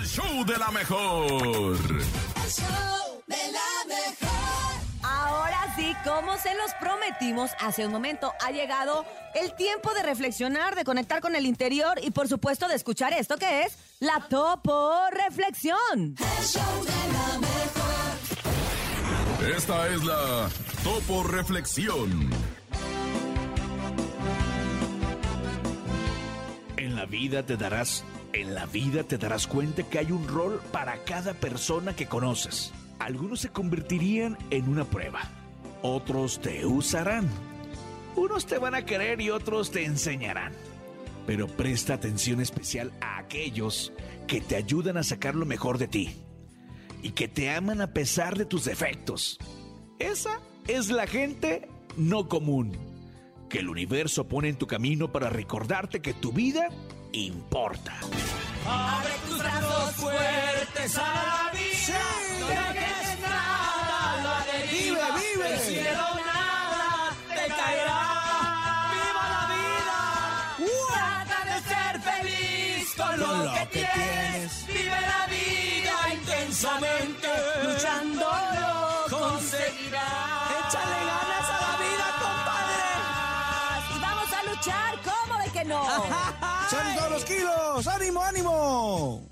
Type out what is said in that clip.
el show de la mejor. El show de la mejor. Ahora sí, como se los prometimos hace un momento, ha llegado el tiempo de reflexionar, de conectar con el interior y por supuesto de escuchar esto que es la Topo Reflexión. El show de la mejor. Esta es la Topo Reflexión. La vida te darás, en la vida te darás cuenta que hay un rol para cada persona que conoces. Algunos se convertirían en una prueba, otros te usarán. Unos te van a querer y otros te enseñarán. Pero presta atención especial a aquellos que te ayudan a sacar lo mejor de ti y que te aman a pesar de tus defectos. Esa es la gente no común que el universo pone en tu camino para recordarte que tu vida importa. Abre tus brazos fuertes a la vida. No dejes nada, la deriva. Vive, vive. El cielo nada te caerá. ¡Viva la vida! Trata de ser feliz con lo, lo que, que tienes. Vive la vida intensamente. Luchando lo conseguirás. Échale ganas luchar, ¿cómo de que no? ¡Salen todos los kilos! ¡Ánimo, ánimo!